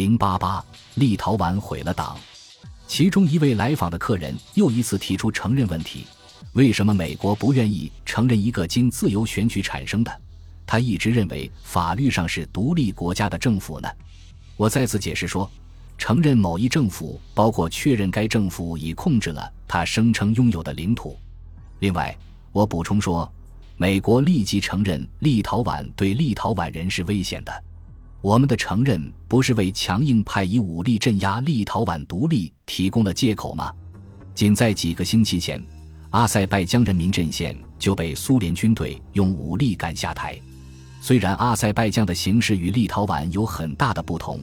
零八八，立陶宛毁了党。其中一位来访的客人又一次提出承认问题：为什么美国不愿意承认一个经自由选举产生的？他一直认为法律上是独立国家的政府呢？我再次解释说，承认某一政府包括确认该政府已控制了他声称拥有的领土。另外，我补充说，美国立即承认立陶宛对立陶宛人是危险的。我们的承认不是为强硬派以武力镇压立陶宛独立提供了借口吗？仅在几个星期前，阿塞拜疆人民阵线就被苏联军队用武力赶下台。虽然阿塞拜疆的形势与立陶宛有很大的不同，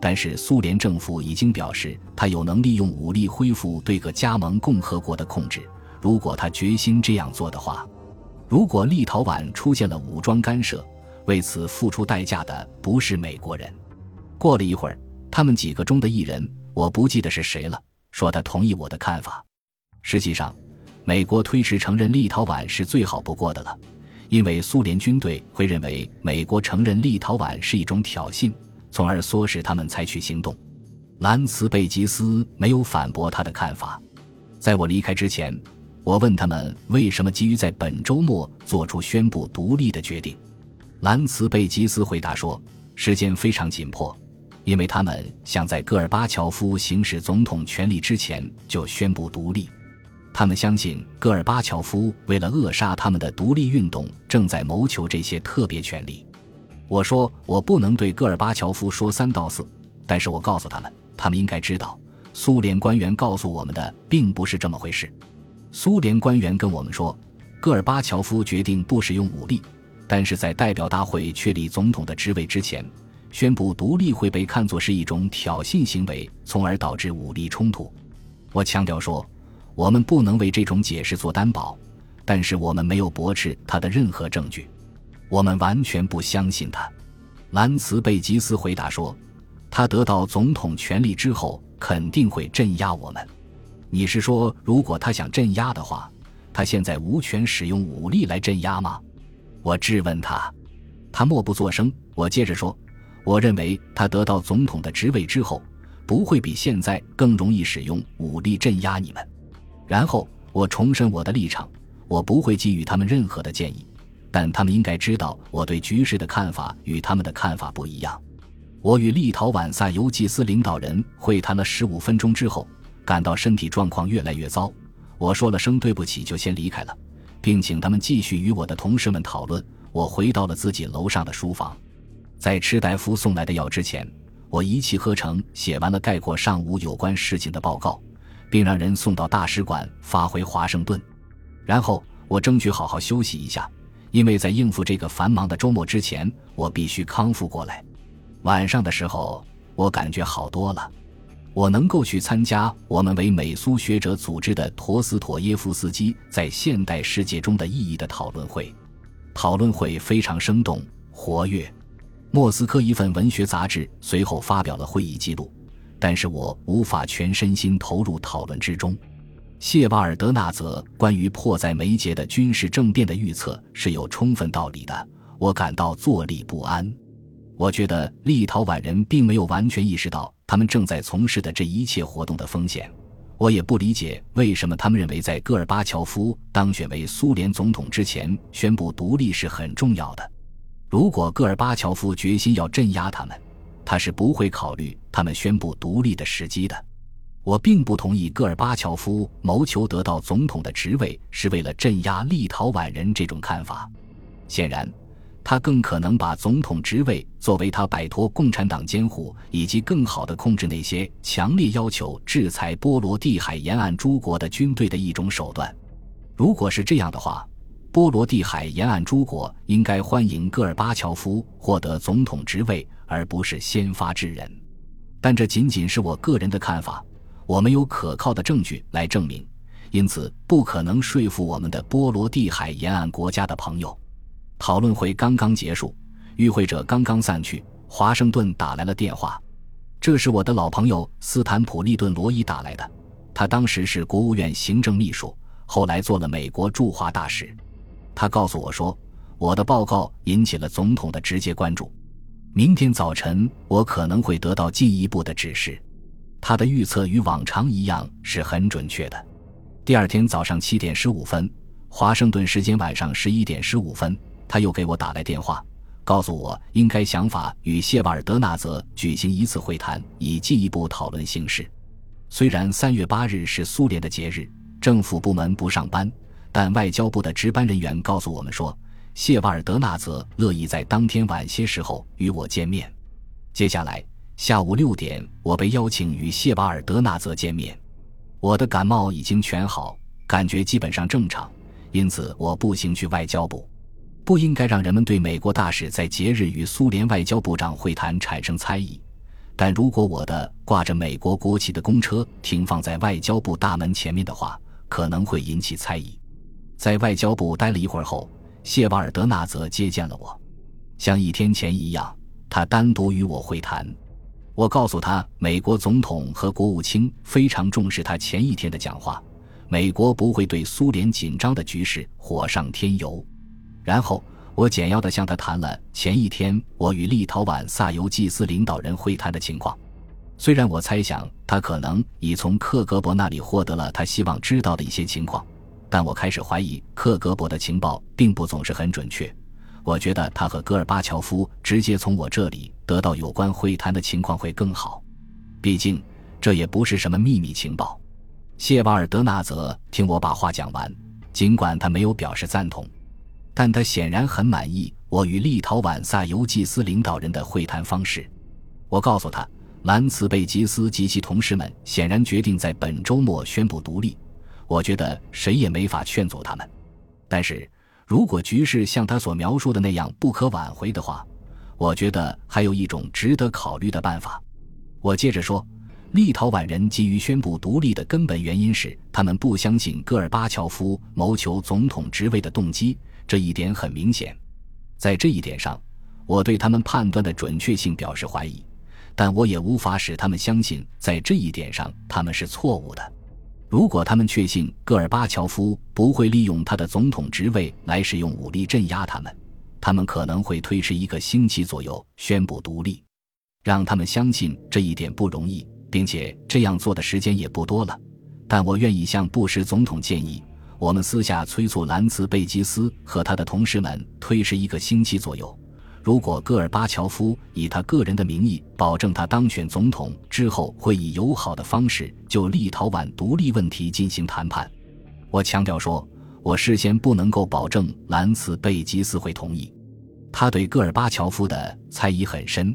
但是苏联政府已经表示，他有能力用武力恢复对各加盟共和国的控制。如果他决心这样做的话，如果立陶宛出现了武装干涉，为此付出代价的不是美国人。过了一会儿，他们几个中的一人，我不记得是谁了，说他同意我的看法。实际上，美国推迟承认立陶宛是最好不过的了。因为苏联军队会认为美国承认立陶宛是一种挑衅，从而唆使他们采取行动。兰茨贝吉斯没有反驳他的看法。在我离开之前，我问他们为什么急于在本周末做出宣布独立的决定。兰茨贝吉斯回答说：“时间非常紧迫，因为他们想在戈尔巴乔夫行使总统权力之前就宣布独立。”他们相信戈尔巴乔夫为了扼杀他们的独立运动，正在谋求这些特别权利。我说我不能对戈尔巴乔夫说三道四，但是我告诉他们，他们应该知道，苏联官员告诉我们的并不是这么回事。苏联官员跟我们说，戈尔巴乔夫决定不使用武力，但是在代表大会确立总统的职位之前，宣布独立会被看作是一种挑衅行为，从而导致武力冲突。我强调说。我们不能为这种解释做担保，但是我们没有驳斥他的任何证据。我们完全不相信他。兰茨贝吉斯回答说：“他得到总统权力之后，肯定会镇压我们。”你是说，如果他想镇压的话，他现在无权使用武力来镇压吗？我质问他。他默不作声。我接着说：“我认为他得到总统的职位之后，不会比现在更容易使用武力镇压你们。”然后我重申我的立场，我不会给予他们任何的建议，但他们应该知道我对局势的看法与他们的看法不一样。我与立陶宛萨尤祭司领导人会谈了十五分钟之后，感到身体状况越来越糟，我说了声对不起就先离开了，并请他们继续与我的同事们讨论。我回到了自己楼上的书房，在吃大夫送来的药之前，我一气呵成写完了概括上午有关事情的报告。并让人送到大使馆，发回华盛顿。然后我争取好好休息一下，因为在应付这个繁忙的周末之前，我必须康复过来。晚上的时候，我感觉好多了。我能够去参加我们为美苏学者组织的陀思妥耶夫斯基在现代世界中的意义的讨论会。讨论会非常生动活跃。莫斯科一份文学杂志随后发表了会议记录。但是我无法全身心投入讨论之中。谢瓦尔德纳泽关于迫在眉睫的军事政变的预测是有充分道理的，我感到坐立不安。我觉得立陶宛人并没有完全意识到他们正在从事的这一切活动的风险。我也不理解为什么他们认为在戈尔巴乔夫当选为苏联总统之前宣布独立是很重要的。如果戈尔巴乔夫决心要镇压他们。他是不会考虑他们宣布独立的时机的。我并不同意戈尔巴乔夫谋求得到总统的职位是为了镇压立陶宛人这种看法。显然，他更可能把总统职位作为他摆脱共产党监护以及更好的控制那些强烈要求制裁波罗的海沿岸诸国的军队的一种手段。如果是这样的话，波罗的海沿岸诸国应该欢迎戈尔巴乔夫获得总统职位。而不是先发制人，但这仅仅是我个人的看法，我没有可靠的证据来证明，因此不可能说服我们的波罗的海沿岸国家的朋友。讨论会刚刚结束，与会者刚刚散去，华盛顿打来了电话，这是我的老朋友斯坦普利顿·罗伊打来的，他当时是国务院行政秘书，后来做了美国驻华大使。他告诉我说，我的报告引起了总统的直接关注。明天早晨我可能会得到进一步的指示。他的预测与往常一样是很准确的。第二天早上七点十五分，华盛顿时间晚上十一点十五分，他又给我打来电话，告诉我应该想法与谢瓦尔德纳泽举行一次会谈，以进一步讨论形势。虽然三月八日是苏联的节日，政府部门不上班，但外交部的值班人员告诉我们说，谢瓦尔德纳泽乐意在当天晚些时候与我见面。接下来。下午六点，我被邀请与谢瓦尔德纳泽见面。我的感冒已经全好，感觉基本上正常，因此我步行去外交部。不应该让人们对美国大使在节日与苏联外交部长会谈产生猜疑。但如果我的挂着美国国旗的公车停放在外交部大门前面的话，可能会引起猜疑。在外交部待了一会儿后，谢瓦尔德纳泽接见了我，像一天前一样，他单独与我会谈。我告诉他，美国总统和国务卿非常重视他前一天的讲话，美国不会对苏联紧张的局势火上添油。然后我简要的向他谈了前一天我与立陶宛萨尤季斯领导人会谈的情况。虽然我猜想他可能已从克格勃那里获得了他希望知道的一些情况，但我开始怀疑克格勃的情报并不总是很准确。我觉得他和戈尔巴乔夫直接从我这里得到有关会谈的情况会更好，毕竟这也不是什么秘密情报。谢瓦尔德纳泽听我把话讲完，尽管他没有表示赞同，但他显然很满意我与立陶宛萨尤季斯领导人的会谈方式。我告诉他，兰茨贝吉斯及其同事们显然决定在本周末宣布独立，我觉得谁也没法劝阻他们，但是。如果局势像他所描述的那样不可挽回的话，我觉得还有一种值得考虑的办法。我接着说，立陶宛人急于宣布独立的根本原因是他们不相信戈尔巴乔夫谋求总统职位的动机，这一点很明显。在这一点上，我对他们判断的准确性表示怀疑，但我也无法使他们相信在这一点上他们是错误的。如果他们确信戈尔巴乔夫不会利用他的总统职位来使用武力镇压他们，他们可能会推迟一个星期左右宣布独立。让他们相信这一点不容易，并且这样做的时间也不多了。但我愿意向布什总统建议，我们私下催促兰茨贝吉斯和他的同事们推迟一个星期左右。如果戈尔巴乔夫以他个人的名义保证他当选总统之后会以友好的方式就立陶宛独立问题进行谈判，我强调说，我事先不能够保证兰茨贝吉斯会同意。他对戈尔巴乔夫的猜疑很深，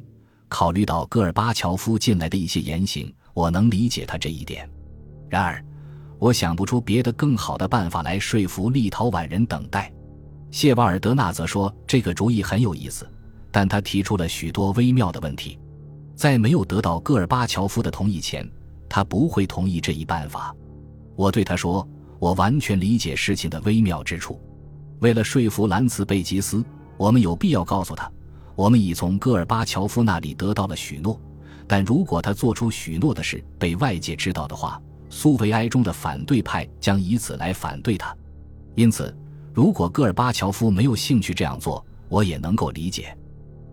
考虑到戈尔巴乔夫近来的一些言行，我能理解他这一点。然而，我想不出别的更好的办法来说服立陶宛人等待。谢瓦尔德纳则说，这个主意很有意思。但他提出了许多微妙的问题，在没有得到戈尔巴乔夫的同意前，他不会同意这一办法。我对他说：“我完全理解事情的微妙之处。为了说服兰茨贝吉斯，我们有必要告诉他，我们已从戈尔巴乔夫那里得到了许诺。但如果他做出许诺的事被外界知道的话，苏维埃中的反对派将以此来反对他。因此，如果戈尔巴乔夫没有兴趣这样做，我也能够理解。”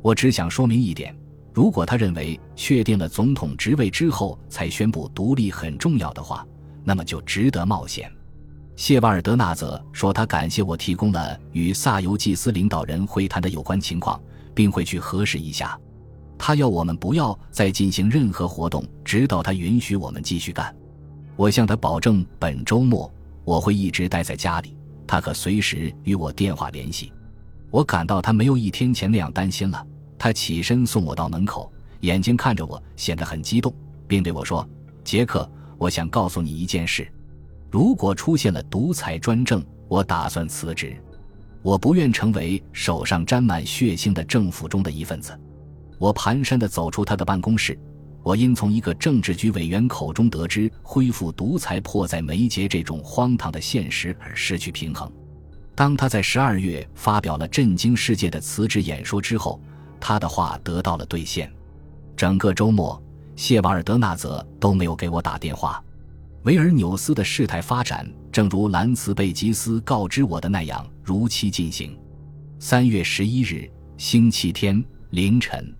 我只想说明一点：如果他认为确定了总统职位之后才宣布独立很重要的话，那么就值得冒险。谢瓦尔德纳泽说，他感谢我提供了与萨尤季斯领导人会谈的有关情况，并会去核实一下。他要我们不要再进行任何活动，直到他允许我们继续干。我向他保证，本周末我会一直待在家里，他可随时与我电话联系。我感到他没有一天前那样担心了。他起身送我到门口，眼睛看着我，显得很激动，并对我说：“杰克，我想告诉你一件事。如果出现了独裁专政，我打算辞职。我不愿成为手上沾满血腥的政府中的一份子。”我蹒跚地走出他的办公室。我因从一个政治局委员口中得知恢复独裁迫在眉睫这种荒唐的现实而失去平衡。当他在十二月发表了震惊世界的辞职演说之后。他的话得到了兑现。整个周末，谢瓦尔德纳泽都没有给我打电话。维尔纽斯的事态发展，正如兰茨贝吉斯告知我的那样，如期进行。三月十一日，星期天凌晨，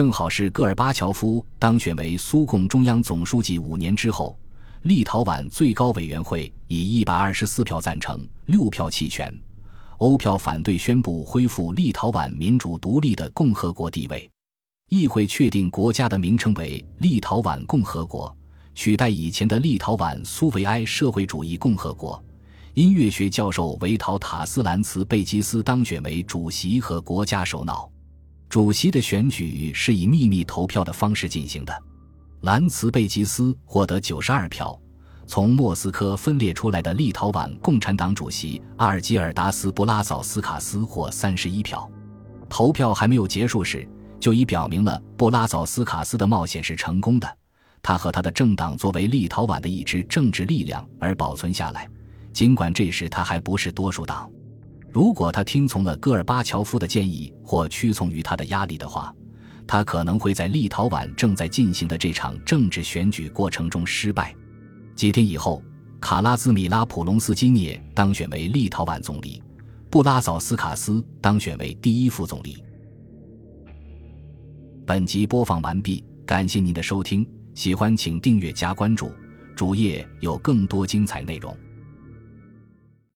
正好是戈尔巴乔夫当选为苏共中央总书记五年之后，立陶宛最高委员会以一百二十四票赞成、六票弃权、欧票反对宣布恢复立陶宛民主独立的共和国地位。议会确定国家的名称为立陶宛共和国，取代以前的立陶宛苏维埃社会主义共和国。音乐学教授维陶塔斯兰茨贝基斯当选为主席和国家首脑。主席的选举是以秘密投票的方式进行的。兰茨贝吉斯获得九十二票，从莫斯科分裂出来的立陶宛共产党主席阿尔基尔达斯布拉早斯卡斯获三十一票。投票还没有结束时，就已表明了布拉早斯卡斯的冒险是成功的。他和他的政党作为立陶宛的一支政治力量而保存下来，尽管这时他还不是多数党。如果他听从了戈尔巴乔夫的建议或屈从于他的压力的话，他可能会在立陶宛正在进行的这场政治选举过程中失败。几天以后，卡拉兹米拉普隆斯基涅当选为立陶宛总理，布拉早斯卡斯当选为第一副总理。本集播放完毕，感谢您的收听，喜欢请订阅加关注，主页有更多精彩内容。